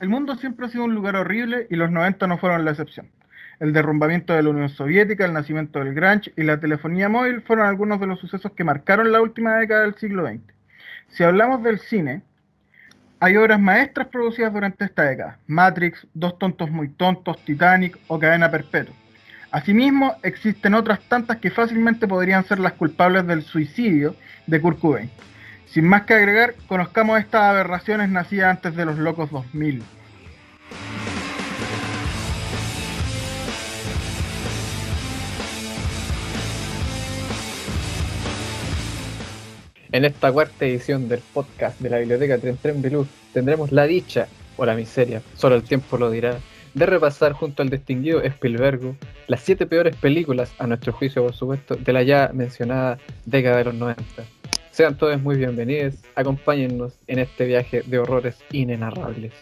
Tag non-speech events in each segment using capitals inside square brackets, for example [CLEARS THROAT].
El mundo siempre ha sido un lugar horrible y los 90 no fueron la excepción. El derrumbamiento de la Unión Soviética, el nacimiento del grunge y la telefonía móvil fueron algunos de los sucesos que marcaron la última década del siglo XX. Si hablamos del cine, hay obras maestras producidas durante esta década. Matrix, Dos tontos muy tontos, Titanic o Cadena Perpetua. Asimismo, existen otras tantas que fácilmente podrían ser las culpables del suicidio de Kurt. Sin más que agregar, conozcamos estas aberraciones nacidas antes de los locos 2000. En esta cuarta edición del podcast de la Biblioteca Tren Tren tendremos la dicha o la miseria, solo el tiempo lo dirá, de repasar junto al distinguido Spielberg las siete peores películas, a nuestro juicio por supuesto, de la ya mencionada década de los 90. Sean todos muy bienvenidos, acompáñennos en este viaje de horrores inenarrables.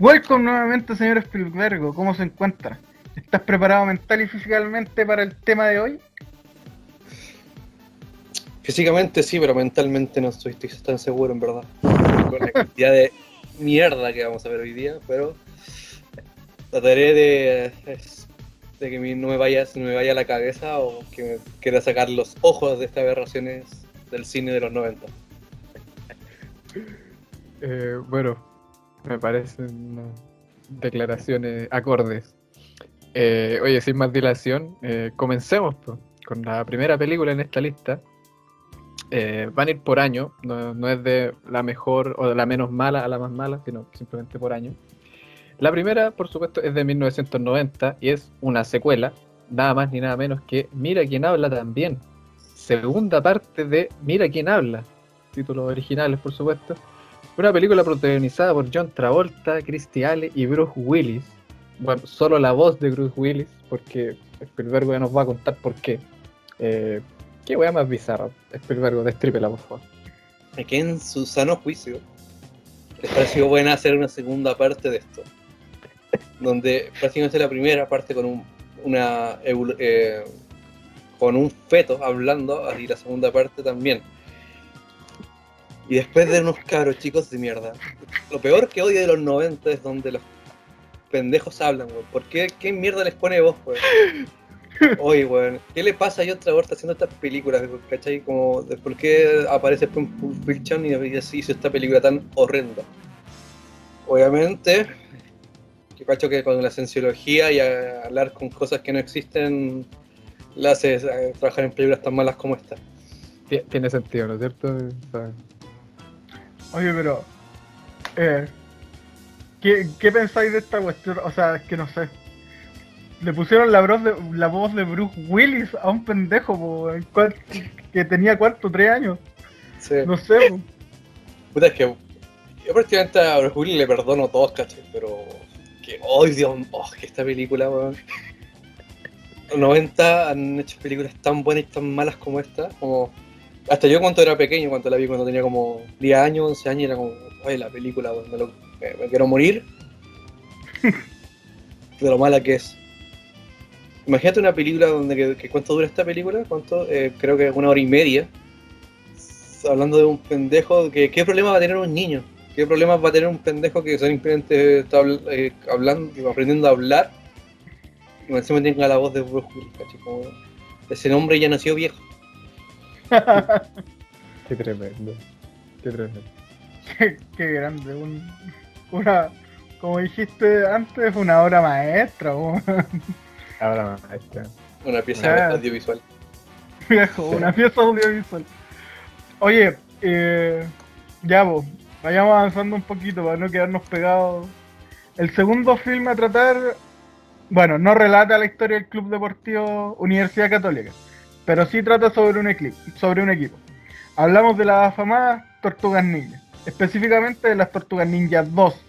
Welcome nuevamente, señor Spielberg. ¿Cómo se encuentra? ¿Estás preparado mental y físicamente para el tema de hoy? Físicamente sí, pero mentalmente no estoy, tan seguro, en verdad. Con la cantidad de mierda que vamos a ver hoy día, pero trataré de, de que no me vaya, no me vaya la cabeza o que me quiera sacar los ojos de estas aberraciones del cine de los 90. [LAUGHS] Eh, bueno, me parecen declaraciones acordes. Eh, oye, sin más dilación, eh, comencemos con la primera película en esta lista. Eh, van a ir por año, no, es de la mejor o de la menos mala a la más mala, sino simplemente por año. La primera, por supuesto, es de 1990 y es una secuela, nada más ni nada menos que Mira quién habla también. Segunda parte de Mira quién habla. Títulos originales, por supuesto una película protagonizada por John Travolta, Christy Ale y Bruce Willis. Bueno, solo la voz de Bruce Willis, porque Spielberg ya nos va a contar por qué. Eh, qué wea más bizarra. Spielberg, destrípela, por favor. Es que en su sano juicio les pareció buena hacer una segunda parte de esto. Donde prácticamente la primera parte con un, una eh, con un feto hablando, y la segunda parte también y después de unos cabros chicos de mierda. Lo peor que odio de los 90 es donde los pendejos hablan, weón. ¿Por qué? ¿Qué mierda les pone voz, weón? Oye, weón, ¿qué le pasa a John Travolta haciendo estas películas? ¿Cachai? Como, ¿Por qué aparece Pulp Fiction y hizo esta película tan horrenda? Obviamente, que cacho que con la cienciología y hablar con cosas que no existen, la hace eh, trabajar en películas tan malas como esta. Tiene sentido, ¿no es cierto? Oye, pero. Eh, ¿qué, pensáis de esta cuestión? O sea, es que no sé. Le pusieron la voz de, la voz de Bruce Willis a un pendejo que tenía cuarto, tres años. Sí. No sé. Puta, es que yo prácticamente a Bruce Willis le perdono todos, ¿cachai? Pero que, oh Dios, oh, que esta película, weón. Los 90 han hecho películas tan buenas y tan malas como esta, como hasta yo cuando era pequeño, cuando la vi cuando tenía como 10 años, 11 años, era como, ay, la película, me, quiero morir. [LAUGHS] de lo mala que es. Imagínate una película donde, que, ¿cuánto dura esta película? ¿Cuánto? Eh, creo que una hora y media. Hablando de un pendejo, que, ¿qué problema va a tener un niño? ¿Qué problemas va a tener un pendejo que simplemente está eh, hablando, aprendiendo a hablar? Y encima tenga la voz de Bruce Willis, ese nombre ya nació viejo. [LAUGHS] qué tremendo. Qué tremendo. Qué, grande. Un, una, como dijiste antes, una obra maestra. Obra maestra. Una pieza audiovisual. Viejo, [LAUGHS] una pieza audiovisual. Oye, eh, ya vos, vayamos avanzando un poquito para no quedarnos pegados. El segundo filme a tratar, bueno, no relata la historia del Club Deportivo Universidad Católica pero sí trata sobre un, sobre un equipo. Hablamos de las afamadas Tortugas Ninja, específicamente de las Tortugas Ninja 2,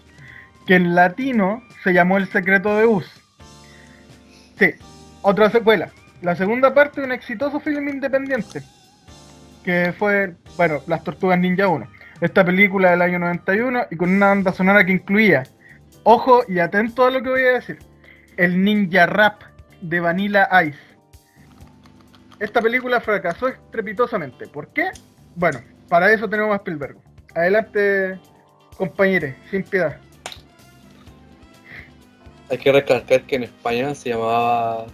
que en latino se llamó El Secreto de Us. Sí, otra secuela. La segunda parte de un exitoso film independiente, que fue, bueno, Las Tortugas Ninja 1. Esta película del año 91 y con una banda sonora que incluía, ojo y atento a lo que voy a decir, el Ninja Rap de Vanilla Ice. Esta película fracasó estrepitosamente. ¿Por qué? Bueno, para eso tenemos a Spielberg. Adelante, compañeros, sin piedad. Hay que recalcar que en España se llamaba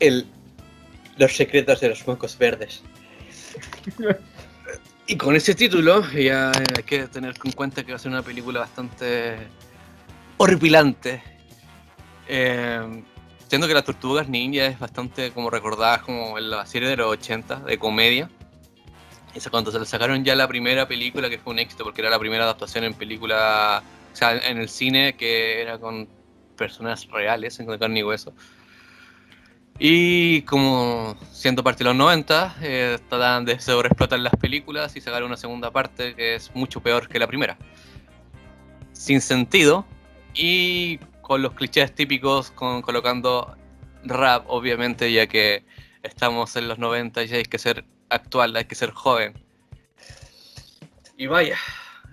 el Los secretos de los mocos verdes. [LAUGHS] y con ese título ya hay que tener en cuenta que va a ser una película bastante horripilante. Eh, siendo que las tortugas ninja es bastante como recordadas como en la serie de los 80 de comedia. Esa cuando se le sacaron ya la primera película que fue un éxito porque era la primera adaptación en película, o sea, en el cine que era con personas reales, en carne y hueso. Y como siendo parte de los 90, eh, tratan de sobreexplotar las películas y sacar una segunda parte que es mucho peor que la primera. Sin sentido y con los clichés típicos, con, colocando rap, obviamente, ya que estamos en los 90 y hay que ser actual, hay que ser joven. Y vaya,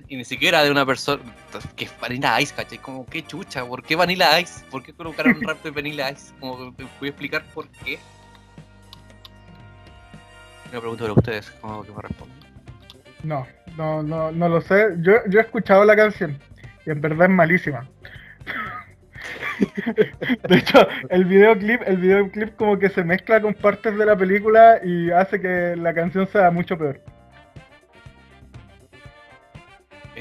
y ni siquiera de una persona que es Vanilla Ice, ¿cachai? Como, qué chucha, ¿por qué Vanilla Ice? ¿Por qué colocaron rap de Vanilla Ice? Como, ¿me voy a explicar por qué? Me pregunto a ustedes, ¿cómo que me responden? No, no, no, no lo sé. Yo, yo he escuchado la canción y en verdad es malísima. [LAUGHS] De hecho, el videoclip, el videoclip como que se mezcla con partes de la película y hace que la canción sea mucho peor.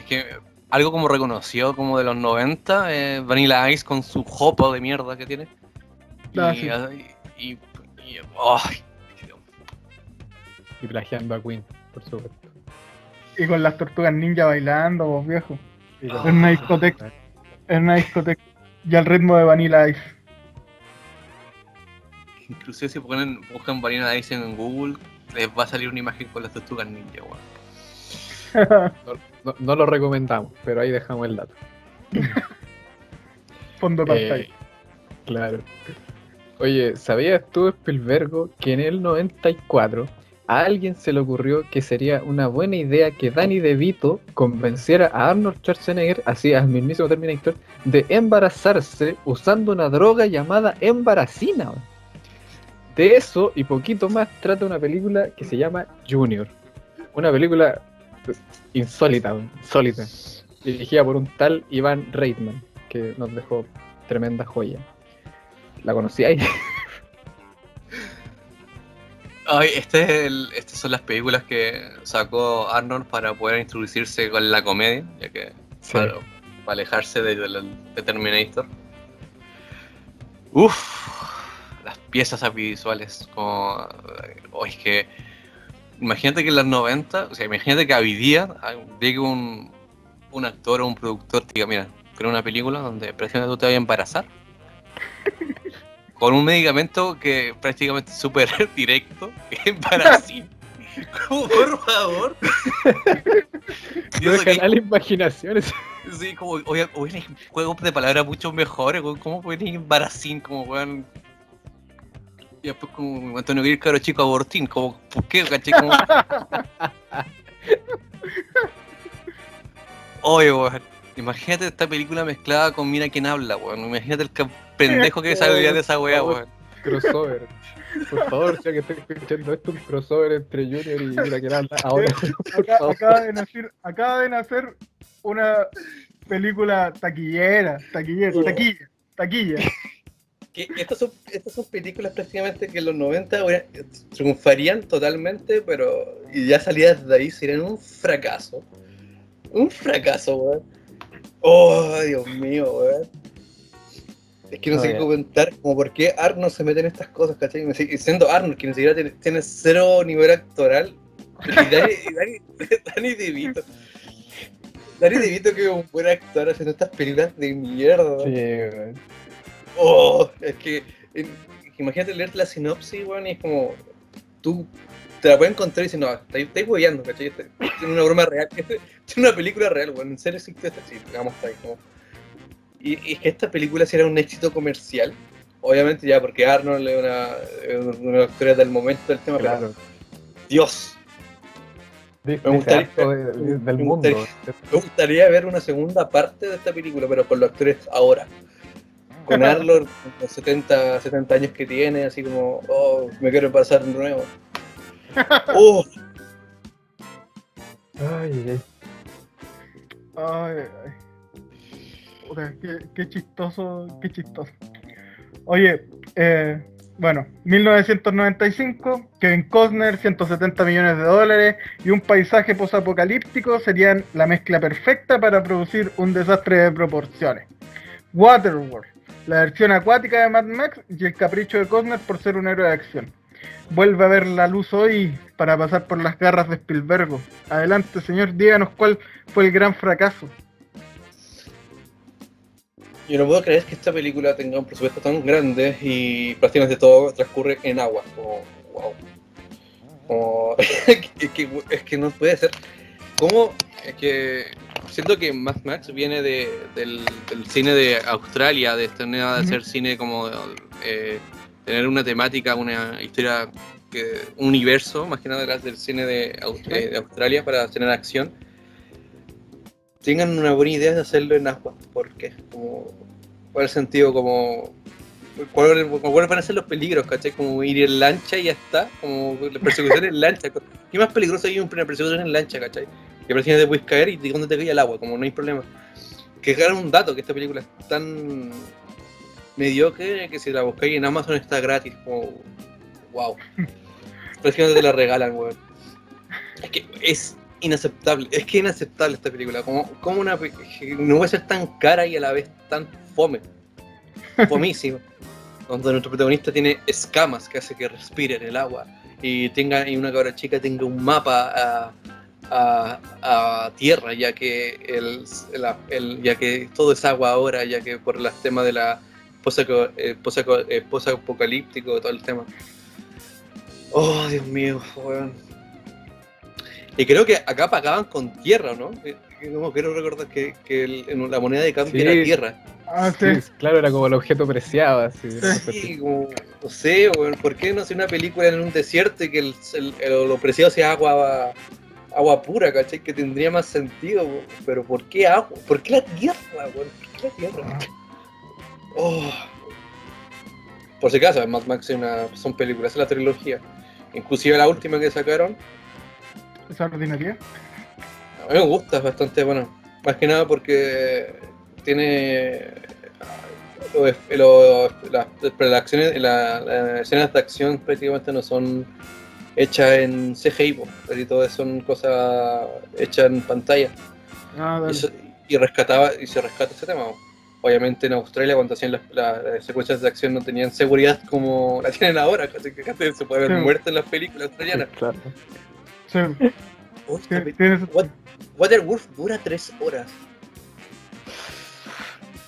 Que algo como reconocido como de los 90, eh, Vanilla Ice con su jopo de mierda que tiene. Ah, y, sí. y, y- y- ay, Y plagiando a Queen, por supuesto. Y con las tortugas ninja bailando, vos viejo. Ah. En una discoteca. En una discoteca. Y al ritmo de Vanilla Ice. inclusive si ponen, buscan Vanilla Ice en Google, les va a salir una imagen con las tortugas ninja, weón. [LAUGHS] no, no lo recomendamos, pero ahí dejamos el dato. [LAUGHS] Fondo pantalla. Eh, claro. Oye, ¿sabías tú, Spielberg, que en el 94 a alguien se le ocurrió que sería una buena idea que Danny DeVito convenciera a Arnold Schwarzenegger, así al mismísimo Terminator, de embarazarse usando una droga llamada embaracina? De eso y poquito más trata una película que se llama Junior. Una película insólita, insólita. Dirigida por un tal Iván Reitman, que nos dejó tremenda joya. ¿La conocíais? [LAUGHS] Ay, este es el- estas son las películas que sacó Arnold para poder introducirse con la comedia, ya que para, para alejarse de, de de Terminator. Uf, las piezas audiovisuales, como, oh, es que imagínate que en los 90, o sea, imagínate que hoy día ah, llegue un, un actor o un productor y diga, mira, creo una película donde prácticamente tú te vas a embarazar. Con un medicamento que prácticamente es súper [LAUGHS] directo, embarazín. [LAUGHS] Como, por favor. Que- la imaginación. Sí, como, oye, oye, juegos de palabras mucho mejores, ¿cómo pueden ir embarazín? Como, weón. Y después como Antonio Gris, caro chico, abortín, como, ¿por qué, caché? Como... [LAUGHS] Oye, weón, imagínate esta película mezclada con Mira quién habla, weón, imagínate el pendejo que salía de esa weá, weón. Crossover. Por favor, si alguien está escuchando esto, un crossover entre Junior y mira que habla ahora. [LAUGHS] Acaba, de nacer, acaba de nacer una película taquillera, taquillera, taquilla, taquilla. Que estas, son, estas son películas prácticamente que en los 90 weón, triunfarían totalmente, pero y ya salidas de ahí serían un fracaso. Un fracaso, weón. Oh, Dios mío, weón. Es que no No, sé qué comentar, como por qué Arnold se mete en estas cosas, ¿cachai? Y si- siendo Arnold, que ni siquiera tiene, tiene cero nivel actoral. Y Dani, y Dani, [LAUGHS] Dani DeVito. Dani DeVito que es un buen actor haciendo estas películas de mierda. Sí, weón. Oh, es que eh, imagínate leer la sinopsis, weón, y es como tú te la puedes encontrar y dices, no, estáis, hueveando, ¿cachai? Este- Es una broma real, [LAUGHS] es una película real, weón, en serio existe esta, sí, digamos, está ahí como... Y, es que esta película si era un éxito comercial, obviamente ya porque Arnold es una, es una actores del momento del tema, pero Claro. Dios, Dice Me del mundo. gustaría- Me gustaría ver una segunda parte de esta película, pero con los actores ahora. Con Arlor, con los 70, 70 años que tiene, así como, oh, me quiero pasar de nuevo. [LAUGHS] Oh, Ay, ay. Ay, ay. Puta, qué, qué chistoso, qué chistoso. Oye, eh, bueno, 1995, Kevin Costner, 170 millones de dólares y un paisaje posapocalíptico serían la mezcla perfecta para producir un desastre de proporciones. Waterworld, la versión acuática de Mad Max y el capricho de Costner por ser un héroe de acción. Vuelve a ver la luz hoy para pasar por las garras de Spielberg. Adelante, señor, díganos cuál fue el gran fracaso. yo no puedo creer que esta película tenga un presupuesto tan grande y prácticamente todo transcurre en agua. Como, wow. Como, [LAUGHS] es, que, es que no puede ser. ¿Cómo? Es que siento que Mad Max viene de, del, del cine de Australia, de esta manera de hacer cine como eh, tener una temática, una historia, que, un universo, más que nada detrás del cine de, eh, de Australia para tener acción. Tengan una buena idea de hacerlo en agua. ¿Por qué? Como, ¿Cuál es el sentido? Como, ¿cuál- ¿Cuáles van a ser los peligros? ¿Cachai? Como ir en lancha y ya está. Como la persecución en lancha. [LAUGHS] ¿Qué más peligroso hay una persecución en lancha, cachai? Que prácticamente puedes caer y de dónde te cae el agua, como no hay problema. Que claro, un dato, que esta película es tan mediocre que si la buscáis en Amazon está gratis, como wow. [LAUGHS] Prácticamente te la regalan, weón. Es que es inaceptable, es que es inaceptable esta película, como, como una no puede ser tan cara y a la vez tan fome. Fomísima. [LAUGHS] Donde nuestro protagonista tiene escamas que hace que respire en el agua y tenga y una cabra chica tenga un mapa a, a- a tierra ya que el, la- el- ya que todo es agua ahora ya que por los temas de la posaco- eh, eh, posapocalíptico todo el tema oh Dios mío weón. y creo que acá pagaban con tierra ¿no? Eh, no quiero recordar que, que el- en la moneda de cambio Sí. era tierra Ah, Sí, sí. claro, era como el objeto preciado, así. Sí, como, no sé, weón, ¿por qué no hacer una película en un desierto y que el, el- el- lo preciado sea agua agua pura, ¿cachai? Que tendría más sentido, weón. pero ¿por qué agua? ¿Por qué la tierra, weón? ¿Por qué la tierra? Oh. Por si acaso, Mad Max es una, son películas, es la trilogía. Inclusive la última que sacaron, Esa ordinaria. a mí me gusta, es bastante bueno. Más que nada porque tiene los- los- las, las acciones, la- las escenas de acción prácticamente no son hechas en CGI, po, casi todas son cosas hechas en pantalla. Ah, Y, eso- y rescataba y se rescata ese tema. po. Obviamente en Australia cuando hacían las, las- las secuencias de acción no tenían seguridad como la tienen ahora, casi que casi se puede ver Sí. muerte en las películas australianas. Claro. Sí, Uy, What- dura tres horas.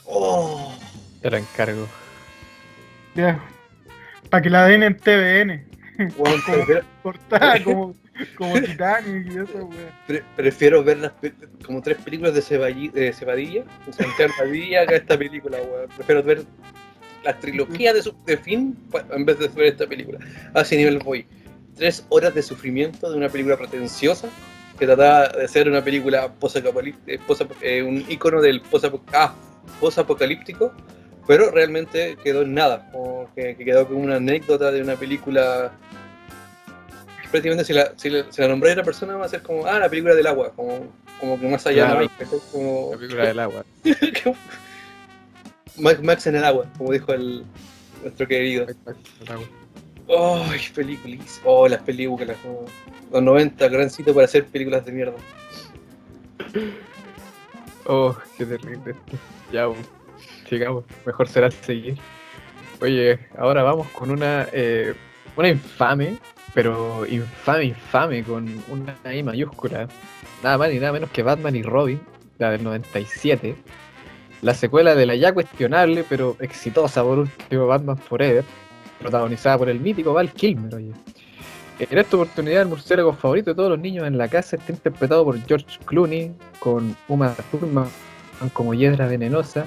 Oh, Te lo encargo. ya. Para que la den en TVN. [LAUGHS] prefiero, Cortada [LAUGHS] como, como Titanic y eso, weón. pre- prefiero ver las como tres películas de, Ceballi- de Cebadilla, Padilla, que esta película, weón. Prefiero ver la trilogía de, su, de fin en vez de ver esta película. A ese nivel voy. Tres horas de sufrimiento de una película pretenciosa que trataba de ser una película posapocalíptica, un icono del posapo- ah, posapocalíptico, pero realmente quedó en nada, como que, que quedó como una anécdota de una película. Prácticamente si la, si la, si la a una persona va a ser como, ah, la película del agua, como, como que más allá Claro. hay, ¿cachai? como, La película del agua. [LAUGHS] Max, Max en el agua, como dijo el, nuestro querido. El agua. ¡Ay, películas! ¡Oh, las películas! como Los 90, gran sitio para hacer películas de mierda. Oh, qué terrible. Ya, sigamos. Mejor será seguir. Oye, ahora vamos con una, eh, una infame, pero infame, infame, con una I mayúscula. Nada más ni nada menos que Batman y Robin, la del 97. La secuela de la ya cuestionable, pero exitosa por último Batman Forever, protagonizada por el mítico Val Kilmer, oye. En esta oportunidad, el murciélago favorito de todos los niños en la casa está interpretado por George Clooney, con Uma Thurman como hiedra venenosa,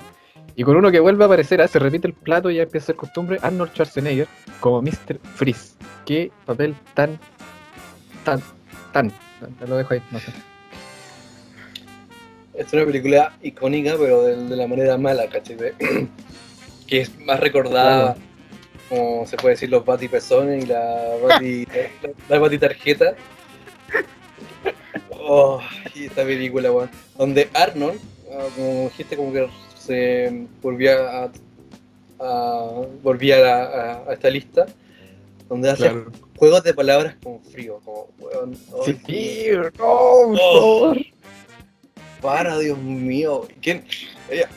y con uno que vuelve a aparecer, ah, se repite el plato y ya empieza a ser costumbre, Arnold Schwarzenegger como Mr. Freeze. Qué papel tan, tan, tan te lo dejo ahí, no sé. Es una película icónica, pero de, de la manera mala, ¿cachai? De- [CLEARS THROAT] que es más recordada, como se puede decir, los Bati Pezones y la Bati, la, [LAUGHS] la Bati Tarjeta. Oh, y esta película, weón. Donde Arnold, ah, como dijiste, como que se volvía a, a- volvía a, a- a esta lista, donde hace Claro. juegos de palabras con frío, como, weón, ay, Sí, no, por Oh. favor. Para, Dios mío. ¿Quién?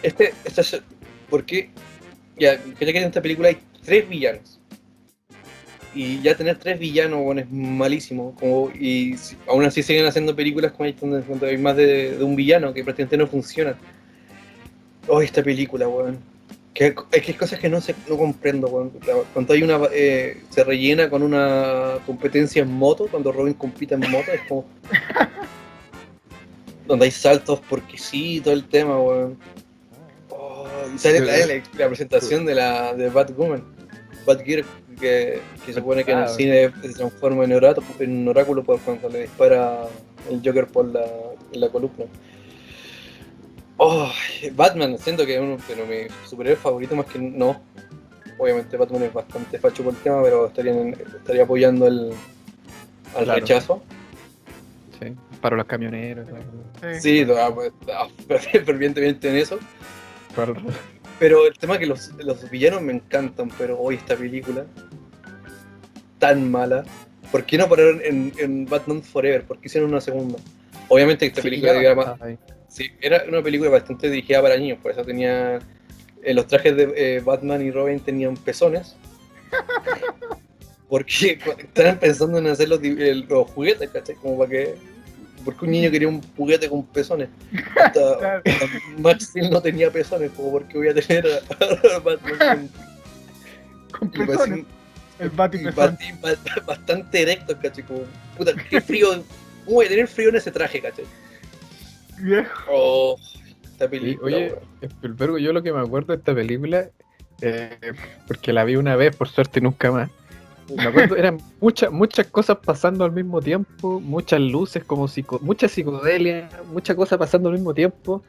Este, este es- ¿Por qué? Ya, creo que en esta película hay tres villanos. Y ya tener tres villanos, bueno, es malísimo. Como, y si- aún así siguen haciendo películas con donde, donde hay más de, de un villano que prácticamente no funcionan. Oh, esta película, weón. Que, es que hay cosas que no, se, no comprendo, weón. Cuando hay una. eh, se rellena con una competencia en moto, cuando Robin compite en moto, es como [LAUGHS] donde hay saltos porque sí, todo el tema, weón. Oh, y sale la, la- la presentación de la de Batwoman, Batgirl, que, que se supone que en el Ah, cine se transforma en, orato, en un oráculo por cuando le dispara el Joker por la, en la columna. Oh, Batman, siento que es uno de mis superhéroes favoritos, más que no. Obviamente Batman es bastante facho por el tema, pero estaría, en- estaría apoyando el, al Claro. rechazo. Sí, para los camioneros. Sí. Sí, ah, pues, ah, [LAUGHS] fervientemente en eso. para- Pero el tema es que los, los villanos me encantan, pero hoy esta película tan mala. ¿Por qué no pararon en, en Batman Forever? ¿Por qué hicieron una segunda? Obviamente esta Sí, película ya era, no más- está ahí. Sí, era una película bastante dirigida para niños, por eso tenía eh, los trajes de eh, Batman y Robin tenían pezones. [LAUGHS] Porque estaban pensando en hacer los, los juguetes, ¿cachai? Como para que. Porque un niño quería un juguete con pezones. Hasta, [LAUGHS] Claro. hasta Max Steel no tenía pezones, como porque voy a tener a, [LAUGHS] a Batman Con pezones. El bati ba- bastante erectos, ¿cachai? Como, puta, qué frío. ¿Cómo voy a tener frío en ese traje, cachai? Viejo. Oh, esta Sí, película. oye. Spielberg, yo lo que me acuerdo de esta película, eh, porque la vi una vez, por suerte nunca más. Me acuerdo, eran muchas muchas cosas pasando al mismo tiempo, muchas luces, como psico, mucha psicodelia, muchas cosas pasando al mismo tiempo.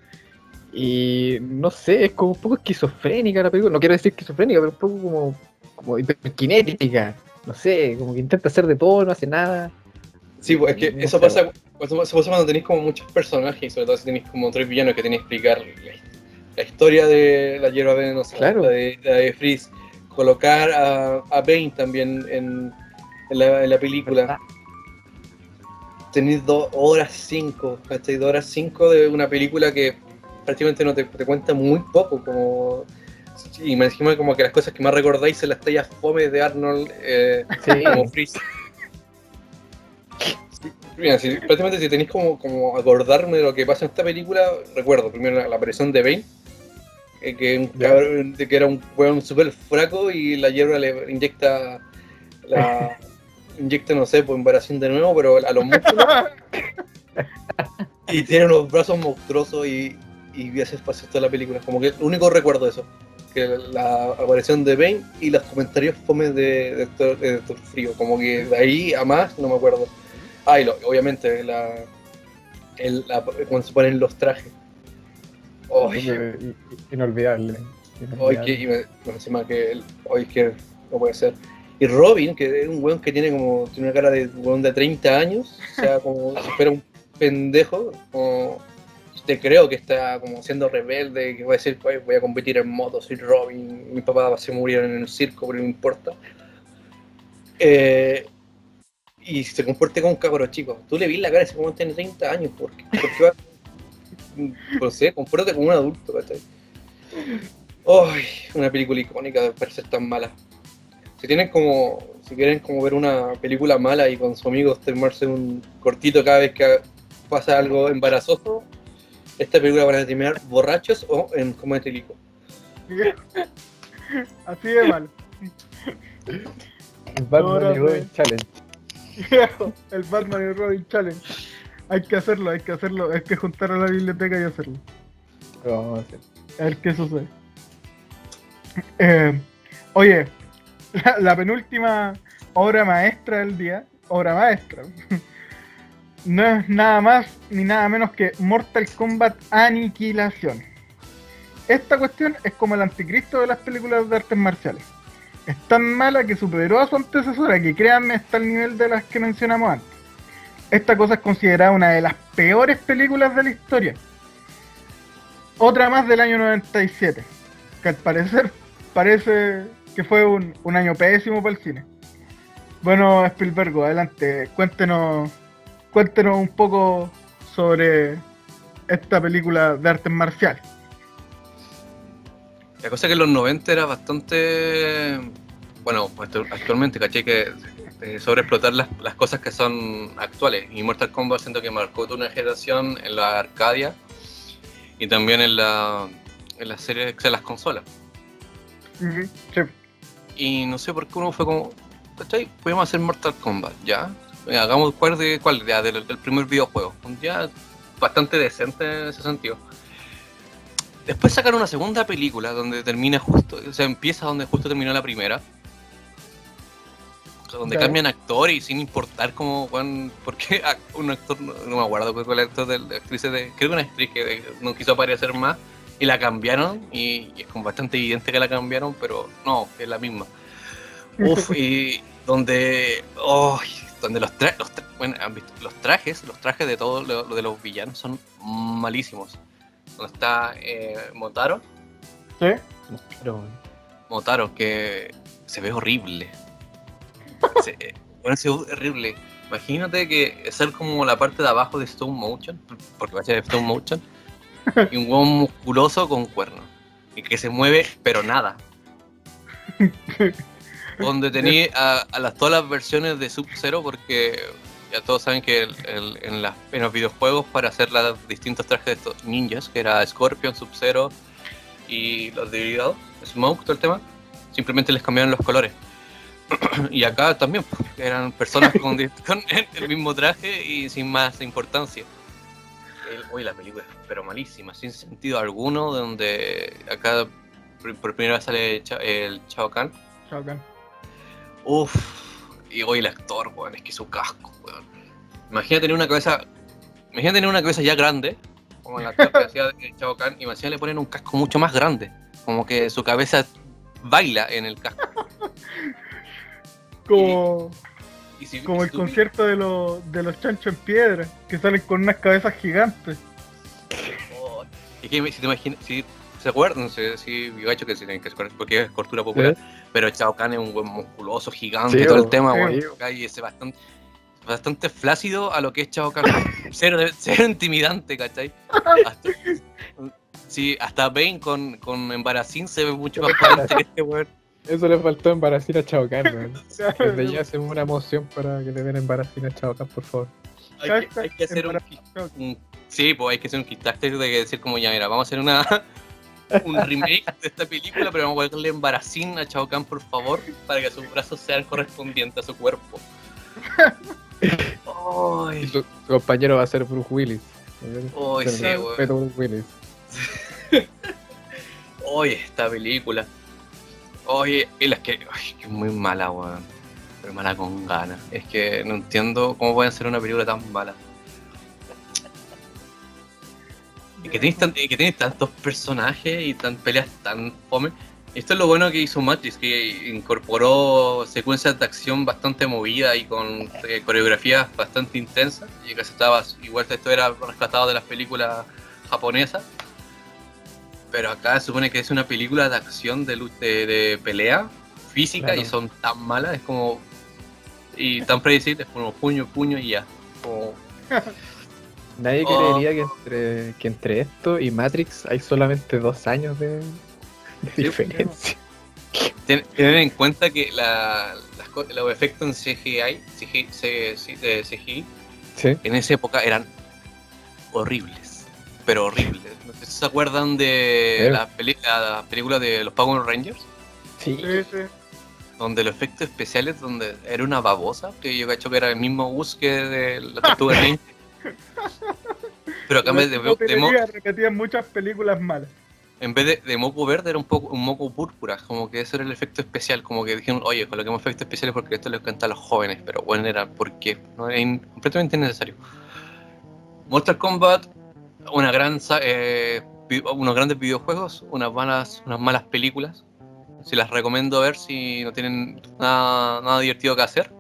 Y no sé, es como un poco esquizofrénica la película. No quiero decir esquizofrénica, pero un poco como, como hiperkinética. No sé, como que intenta hacer de todo, no hace nada. Sí, pues es que No eso sé, pasa, eso pasa cuando tenéis como muchos personajes, y sobre todo si tenéis como tres villanos que tenéis que explicar la, la historia de la hierba venenosa, Claro. la de, la de Freeze, colocar a, a Bane también en, en la, en la película. Tenéis dos horas cinco, ¿cachai? Dos horas cinco de una película que prácticamente no te, te cuenta muy poco, como... Y me encima como que las cosas que más recordáis son las tallas fome de Arnold eh, Sí, como Freeze. [LAUGHS] Mira, si, prácticamente si tenéis como, como acordarme de lo que pasa en esta película, recuerdo primero la, la aparición de Bane, eh, que, un cabrón- que era un weón súper fraco y la hierba le inyecta la [LAUGHS] inyecta, no sé, por embaración de nuevo, pero a los músculos [LAUGHS] y tiene unos brazos monstruosos y, y hace espacio toda la película. Como que el único recuerdo de eso. Que la aparición de Bane y los comentarios fomes de, de, de Frío. Como que de ahí a más no me acuerdo. Ah, y lo- obviamente la, el, la- cuando se ponen los trajes. Ay, in- inolvidable. ay, que, y me, encima que ay, que no puede ser. Y Robin, que es un weón que tiene como tiene una cara de weón de 30 años, o sea, [LAUGHS] como si fuera un pendejo, como te creo que está como siendo rebelde, que va a decir, "Ay, voy a competir en moto, soy Robin, mi papá se murió en el circo, pero no importa. Eh, y se comporte como un cabro chico. Tú le vi la cara y ese weón tiene 30 años, ¿por qué, por qué va? [LAUGHS] No sé, compórtate como un adulto, ¿cachai? Ay, una película icónica para ser tan mala. Si tienen como, si quieren como ver una película mala y con sus amigos tomarse un cortito cada vez que pasa algo embarazoso, esta película van a terminar borrachos o en coma etílico. [LAUGHS] Así de mal. Batman y Robin pues. Challenge. El Batman y Robin Challenge. Hay que hacerlo, hay que hacerlo, hay que juntar a la biblioteca y hacerlo. Lo vamos a hacer. A ver qué sucede. Eh, oye, la, la penúltima obra maestra del día, obra maestra. [LAUGHS] no es nada más ni nada menos que Mortal Kombat Aniquilación. Esta cuestión es como el anticristo de las películas de artes marciales. Es tan mala que superó a su antecesora, que créanme está al nivel de las que mencionamos antes. Esta cosa es considerada una de las peores películas de la historia. Otra más del año 97, que al parecer parece que fue un, año pésimo para el cine. Bueno, Spielberg, adelante, cuéntenos, cuéntenos un poco sobre esta película de artes marciales. La cosa es que en los 90 era bastante. Bueno, actualmente, caché que eh, sobreexplotar las, las cosas que son actuales. Y Mortal Kombat siento que marcó toda una generación en la Arcadia y también en la, en las series de las consolas. Sí. Y no sé por qué uno fue como, ¿cachai? Podemos hacer Mortal Kombat, ¿ya? Hagamos cuál de cuál, ya, del, del primer videojuego. Ya bastante decente en ese sentido. Después sacan una segunda película donde termina justo, o sea, empieza donde justo terminó la primera. O sea, donde cambian actor y sin importar cómo, cuán, porque [LAUGHS] un actor, no, no me acuerdo cuál fue el actor de la actriz de, creo que una actriz que de- no quiso aparecer más y la cambiaron y, y es como bastante evidente que la cambiaron, pero no, es la misma. Uf, [LAUGHS] y donde, oh, donde los, tra- los tra- bueno, han visto los trajes, los trajes de todos lo, lo de los villanos son malísimos. Donde está eh, Motaro, ¿Sí? Pero, Motaro, que se ve horrible. [LAUGHS] Se, eh, bueno, se ve horrible. Imagínate que ser como la parte de abajo de Stone Motion, porque va a ser Stone Motion, [LAUGHS] y un hueón musculoso con cuernos. Y que se mueve, pero nada. [LAUGHS] Donde tenía a, a las, todas las versiones de Sub-Zero, porque ya todos saben que el- el- en, las- en los videojuegos, para hacer los distintos trajes de estos ninjas, que era Scorpion, Sub-Zero y los de Smoke, todo el tema, simplemente les cambiaron los colores. [CLEARS THROAT] y acá también pues, eran personas con, [LAUGHS] el, mismo traje y sin más importancia. Uy, la película es pero malísima, sin sentido alguno, donde acá por, por primera vez sale el Chao Kahn. Shao Kahn. Uff, y hoy el actor, weón, es que su casco, weón. Imagina tener una cabeza, imagina tener una cabeza ya grande, como actor que hacía de Chao Kahn, y encima le ponen un casco mucho más grande, como que su cabeza baila en el casco. Como, Y si- como el concierto de, los de los chanchos en piedra, que salen con unas cabezas gigantes. Oh, y que si te imaginas, si se acuerdan, no sé si yo he hecho que se tienen que acuerdan, porque es cultura popular, pero Chao Kahn es un buen musculoso, gigante, Sí, todo el tema, sí, weón. Y ese bastante, bastante flácido a lo que es Chao Kahn. [LAUGHS] cero, cero intimidante, ¿cachai? Hasta, sí, hasta Bane con, con Embarazín se ve mucho más [LAUGHS] potente que este weón. Eso le faltó embarazar a Chao Kahn, weón. [LAUGHS] Desde ya hacemos una moción para que le den embarazar a Chao Kahn, por favor. Hay que, hay que hacer un, un- Sí, pues hay que hacer un Kickstarter de que decir como ya, mira, vamos a hacer una un remake de esta película, pero vamos a colocarle embarazín a Chao Kahn, por favor, para que sus brazos sean correspondientes a su cuerpo. Ay, su, su compañero va a ser Bruce Willis. Ay, sí, Bruce Willis. [LAUGHS] Oye, esta película. Oye, y las que, ay, que es muy mala, weón. Pero mala con ganas. Es que no entiendo cómo pueden ser una película tan mala. Que tenéis, tan- y que tenéis tantos personajes y tan peleas tan fome. Esto es lo bueno que hizo Matrix, que incorporó secuencias de acción bastante movidas y con eh, coreografías bastante intensas. Y que estaba, igual esto era rescatado de las películas japonesas. Pero acá se supone que es una película de acción, de, de, de pelea física Claro. y son tan malas, es como. Y tan predecibles, como puño, puño y ya. Como, [LAUGHS] Nadie Oh. creería que entre, que entre esto y Matrix hay solamente dos años de, de diferencia. [LAUGHS] ten- tener en cuenta que la, las los efectos en CGI, CGI, CGI Sí. en esa época eran horribles, pero horribles. No sé si se acuerdan de Sí. la, peli- la película de los Power Rangers. Sí. Sí, sí. donde los efectos especiales, donde era una babosa, que yo cacho que era el mismo bus que de la tortuga [LAUGHS] ninja. Pero acá vez de, de repetían muchas películas malas. en vez de, de moco verde era un poco un moco púrpura, como que eso era el efecto especial, como que dijeron, oye, coloquemos efectos especiales porque esto les encanta a los jóvenes, pero bueno, era porque no era in- completamente innecesario. Mortal Kombat, una gran, eh, unos grandes videojuegos, unas malas, unas malas películas. Si las recomiendo ver si no tienen nada, nada divertido que hacer.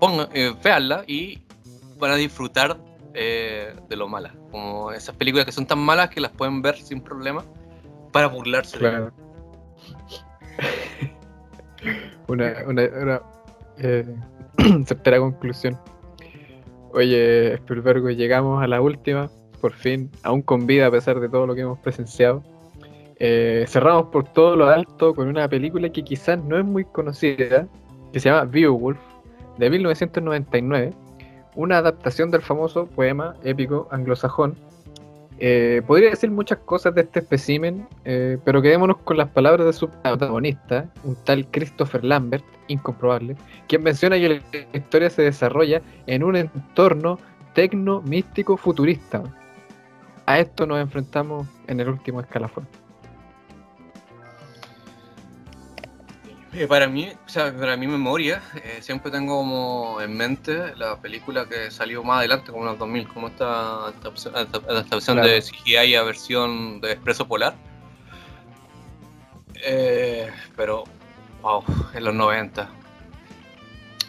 Pongan, eh, véanla y van a disfrutar eh, de lo malas. Como esas películas que son tan malas que las pueden ver sin problema para burlarse de Claro. [LAUGHS] una, una, una eh, [CLEARS THROAT] certera conclusión. Oye, Spielberg, llegamos a la última, por fin, aún con vida a pesar de todo lo que hemos presenciado. Eh, cerramos por todo lo alto con una película que quizás no es muy conocida, que se llama Beowulf, de 1999, una adaptación del famoso poema épico anglosajón. Eh, podría decir muchas cosas de este espécimen, eh, pero quedémonos con las palabras de su protagonista, un tal Christopher Lambert, incomprobable, quien menciona que la historia se desarrolla en un entorno tecno-místico futurista. A esto nos enfrentamos en el último escalafón. Eh, para mí, o sea, para mi memoria, eh, siempre tengo como en mente la película que salió más adelante, como en los 2000, como esta adaptación, adap- adaptación Claro. de CGI a versión de Expreso Polar. Eh, pero, wow, en los 90.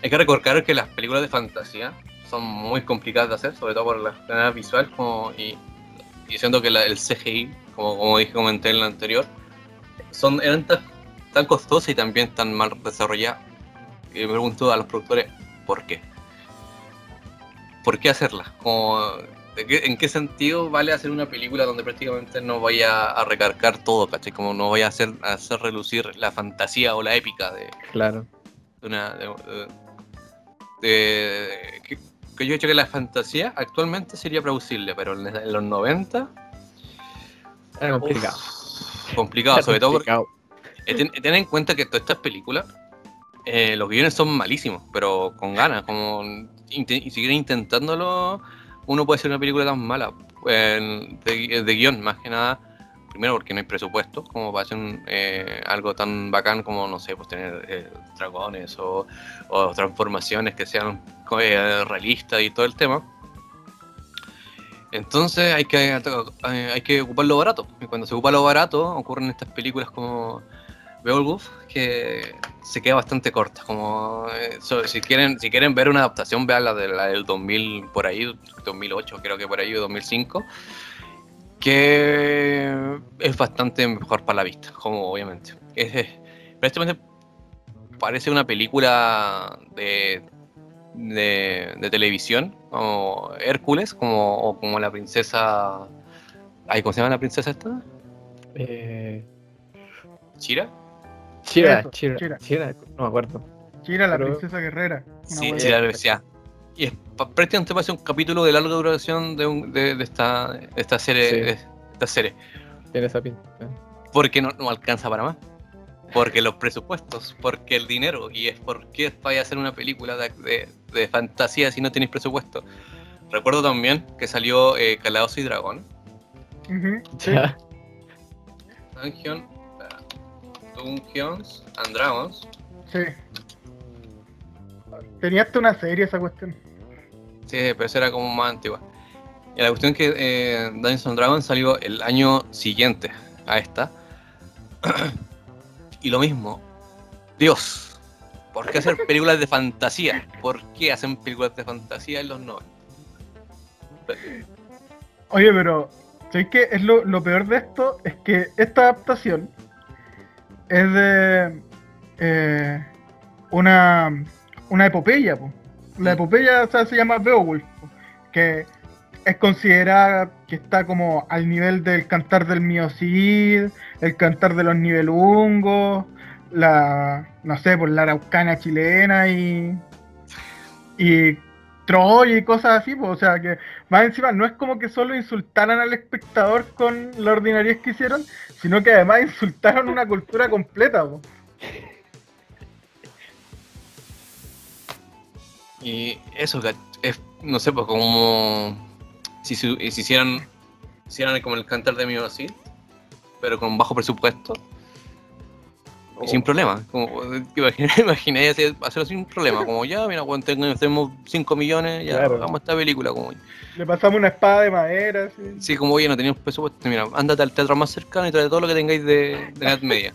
Hay que recordar que las películas de fantasía son muy complicadas de hacer, sobre todo por la escena visual como, y, y que la- el CGI, como, como dije, comenté en la anterior, son, eran tan tan costosa y también tan mal desarrollada. Y me pregunto a los productores, ¿por qué? ¿Por qué hacerla? Como, ¿de qué- ¿En qué sentido vale hacer una película donde prácticamente no vaya a recargar todo, ¿cachai? Como no vaya a hacer, a hacer relucir la fantasía o la épica de, Claro. de una... De, de- de- que, que yo he hecho que la fantasía actualmente sería producible, pero en, en los 90... Era complicado. uf, complicado, Era sobre todo porque. Eh, ten, en cuenta que todas estas películas, eh, los guiones son malísimos, pero con ganas, como y seguir intentándolo, uno puede hacer una película tan mala, de, guion más que nada, primero porque no hay presupuesto, como para hacer un, eh, algo tan bacán como, no sé, pues tener eh, dragones o, o transformaciones que sean realistas y todo el tema. Entonces hay que, hay que ocupar lo barato. Y cuando se ocupa lo barato, ocurren estas películas como Beowulf, que se queda bastante corta. Como, eh, so- si, quieren, si quieren ver una adaptación, vean la, de, la del 2000, por ahí, 2008, creo que por ahí, o 2005, que es bastante mejor para la vista, como obviamente. Es, es- prácticamente parece una película de, de, de televisión, como Hércules, como, o como la princesa... Ay, ¿Cómo se llama la princesa esta? Eh, ¿Chira? Chira, Eso, Chira, Chira. Chira, no me acuerdo. Chira, la Pero- princesa guerrera. Sí, así. la universidad. Y es, prácticamente parece un capítulo de larga duración de, un- de, de esta, de esta serie. Sí. de esta serie. Tiene esa pinta. Porque no, no alcanza para más. Porque los presupuestos, porque el dinero. Y es por qué vaya a hacer una película de, de- de fantasía si no tenéis presupuesto. Recuerdo también que salió eh, Calabozos y Dragón. Ujú, sí. Dungeon, Dungeons and Dragons. Sí. Tenía hasta una serie esa cuestión. Sí, pero esa era como más antigua. Y la cuestión es que eh, Dungeons and Dragons salió el año siguiente a esta. [CLEARS THROAT] y lo mismo. Dios, ¿por qué hacer películas de fantasía? ¿Por qué hacen películas de fantasía en los 90? Oye, pero ¿sabéis qué? Es lo, lo peor de esto? Es que esta adaptación es de eh, una, una epopeya, po. La Mm. epopeya o sea, se llama Beowulf, po, que es considerada que está como al nivel del cantar del Mío Cid, el cantar de los nivelungos, la, no sé, por la araucana chilena y, y Troya y cosas así, pues, o sea que más encima no es como que solo insultaran al espectador con la ordinariedad que hicieron, sino que además insultaron una cultura completa. Y eso, es, no sé, pues como si, se- si hicieran, hicieran como el cantar de mi así, pero con bajo presupuesto. Y sin problema. Como, [LAUGHS] hacer- hacerlo sin problema. Como ya, mira, tengo- tenemos 5 millones, ya Claro. hagamos esta película. Como, Le pasamos una espada de madera, así. sí, como oye, no teníamos presupuesto. Mira, ándate al teatro más cercano y trae todo lo que tengáis de, de Edad Media.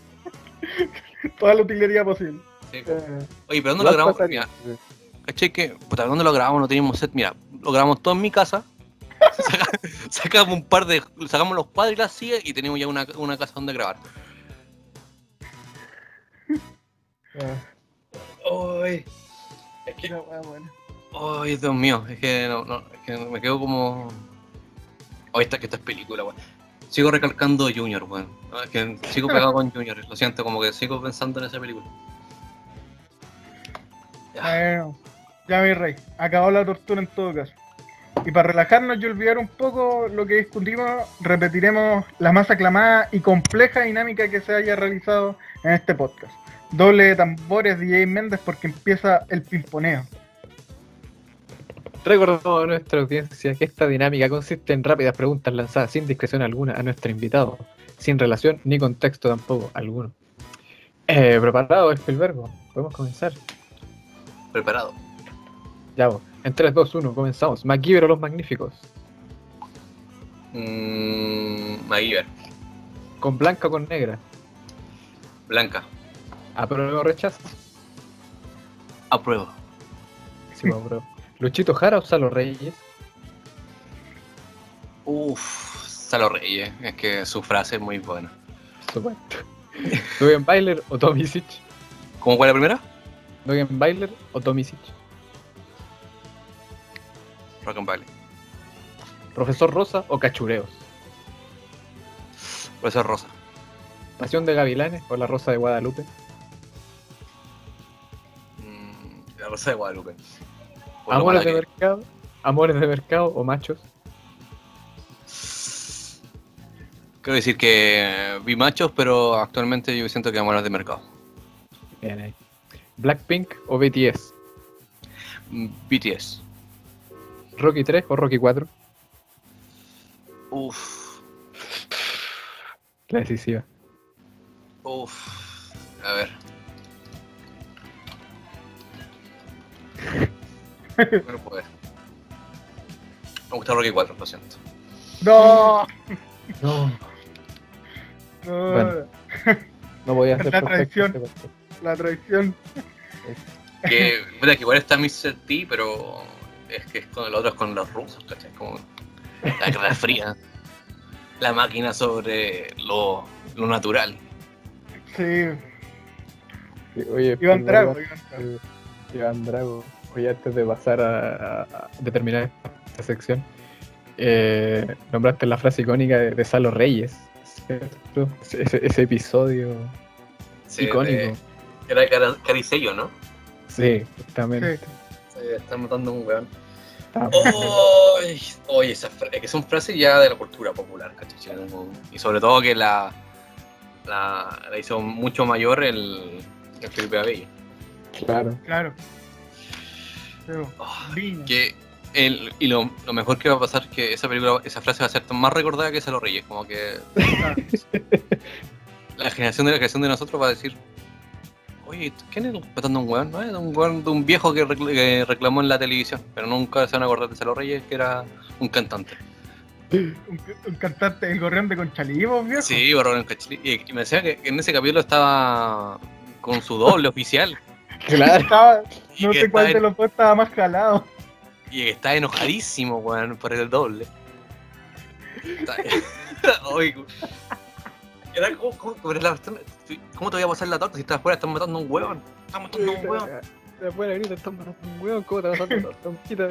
[LAUGHS] Toda la utilería posible. Sí. Eh, Oye, pero ¿dónde lo grabamos? pasarías, Mira, sí. ¿cachai que? Puta, ¿dónde lo grabamos? No teníamos set. Mira, lo grabamos todo en mi casa. [LAUGHS] Saca- sacamos un par de. Sacamos los cuadros y las sillas y teníamos ya una, una casa donde grabar. Ah, Ay, es que. buena. Ay, Dios mío, es que no, no, es que me quedo como. Ay, esta que esta es película, weón. Sigo recalcando Junior, weón. No, es que sigo pegado con Junior, lo siento, como que sigo pensando en esa película. Ya. Bueno, ya mi rey, acabó la tortura en todo caso. Y para relajarnos y olvidar un poco lo que discutimos, repetiremos la más aclamada y compleja dinámica que se haya realizado en este podcast. Doble de tambores DJ Méndez porque empieza el pimponeo. Recordamos a nuestra audiencia que esta dinámica consiste en rápidas preguntas lanzadas sin discreción alguna a nuestro invitado, sin relación ni contexto tampoco alguno. Eh, ¿Preparado, Spielberg? Podemos comenzar. Preparado. Ya, vos. En 3, 2, 1, comenzamos. MacGyver o los Magníficos. Mmm. MacGyver. ¿Con blanca o con negra? Blanca. ¿Apruebo o rechazo? Apruebo. Sí, apruebo. [LAUGHS] ¿Luchito Jara o Salo Reyes? Uff. Salo Reyes. Es que su frase es muy buena. Por supuesto. [LAUGHS] ¿Dogen Bailer o Tomisic? ¿Cómo fue la primera? ¿Dogen Bailer o Tomisic? Rock and Valley. ¿Profesor Rosa o Cachureos? Profesor Rosa. ¿Pasión de Gavilanes o La Rosa de Guadalupe? La Rosa de Guadalupe. Por ¿Amores de que- mercado? ¿Amores de mercado o machos? Quiero decir que vi machos, pero actualmente yo siento que amores de mercado. Bien ahí. ¿Blackpink o BTS? Mm, BTS. ¿Rocky 3 o Rocky 4? Uff. La decisiva. Uff. A ver. Ver. Me gusta Rocky 4, lo siento. ¡No! No, no, Bueno. no voy a hacer La traición. este. La traición. Que, mira, que igual está Mr. T, pero es que es con el otro es con los rusos, ¿cachai? Como la guerra fría. La máquina sobre lo, lo natural. Sí, Sí, Oye, Iván Drago. Iván Drago. Iván Drago. Oye, antes de pasar a, a- a determinar esta sección, eh, nombraste la frase icónica de, de Salo Reyes, ¿cierto? Ese, episodio Sí, icónico. de- era Caricello, ¿no? Sí, justamente. Sí. Sí, está matando un weón. Oye, oye, esas que son frases ya de la cultura popular, ¿cachai? Y sobre todo que la, la, la hizo mucho mayor el, el Felipe Abello. Claro. Claro. Oh, Viña. que el, y lo, lo mejor que va a pasar es que esa película, esa frase va a ser más recordada que Se los Reyes. Como que Ah, [LAUGHS] la generación de la generación de nosotros va a decir, oye, ¿quién es matando a un weón? No, es un weón de un viejo que, recl- que reclamó en la televisión, pero nunca se van a acordar de Se los Reyes, que era un cantante. un, un cantante, el gorrión de Conchalivos, viejo. Sí, Barón Cachili. Y, y me decía que, que en ese capítulo estaba con su doble oficial Claro. [LAUGHS] Estaba, no sé cuál de los dos estaba más jalado. y que está enojadísimo, weón, por el doble. Está- [LAUGHS] Oye, era como, como- ¿Cómo te voy a pasar la torta si estás afuera? Están matando a un weón. Están matando a un weón. De afuera grita, están matando un hueón, ¿cómo te vas a matar una tonquita?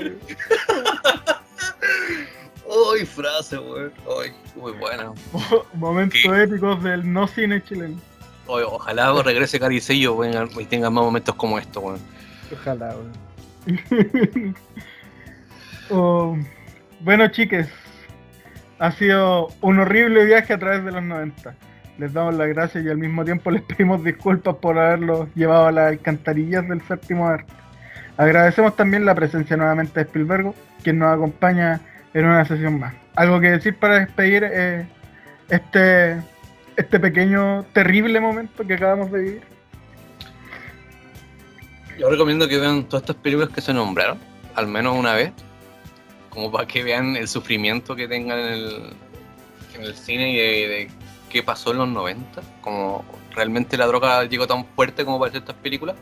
Ay, frase, weón. Ay, muy buena. [LAUGHS] Momentos épicos del no cine chileno. Ojalá [LAUGHS] regrese Caricello, y tenga más momentos como estos, weón. Ojalá, weón. [LAUGHS] Oh, bueno, chiques, ha sido un horrible viaje a través de los 90. Les damos las gracias y al mismo tiempo les pedimos disculpas por haberlos llevado a las alcantarillas del séptimo arte. Agradecemos también la presencia nuevamente de Spielberg, quien nos acompaña en una sesión más. Algo que decir para despedir eh, este, este pequeño, terrible momento que acabamos de vivir. Yo recomiendo que vean todas estas películas que se nombraron, al menos una vez, como para que vean el sufrimiento que tengan en el, en cine y de, de qué pasó en los 90, como realmente la droga llegó tan fuerte como para hacer estas películas.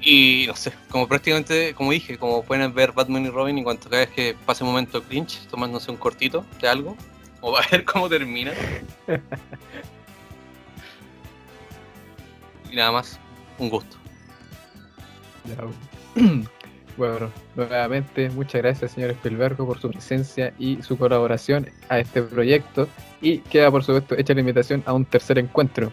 Y no sé, como prácticamente, como dije, como pueden ver Batman y Robin y cuanto cada vez que pase un momento cringe, tomándose un cortito de algo, o va a ver cómo termina. [LAUGHS] y nada más, un gusto. Bueno, [CLEARS THROAT] nuevamente muchas gracias señor Spielberg por su presencia y su colaboración a este proyecto y queda por supuesto hecha la invitación a un tercer encuentro.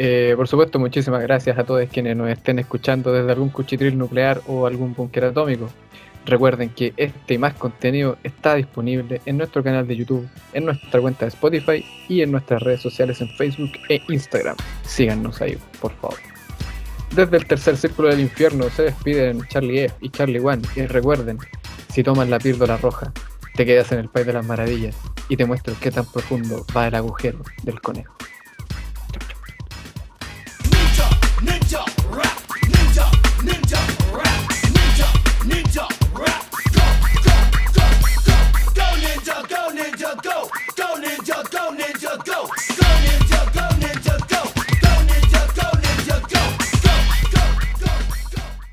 Eh, por supuesto, muchísimas gracias a todos quienes nos estén escuchando desde algún cuchitril nuclear o algún búnker atómico. Recuerden que este y más contenido está disponible en nuestro canal de YouTube, en nuestra cuenta de Spotify y en nuestras redes sociales en Facebook e Instagram. Síganos ahí, por favor. Desde el tercer círculo del infierno se despiden Charlie F y Charlie One. Y recuerden, si tomas la píldora roja, te quedas en el país de las maravillas y te muestro qué tan profundo va el agujero del conejo.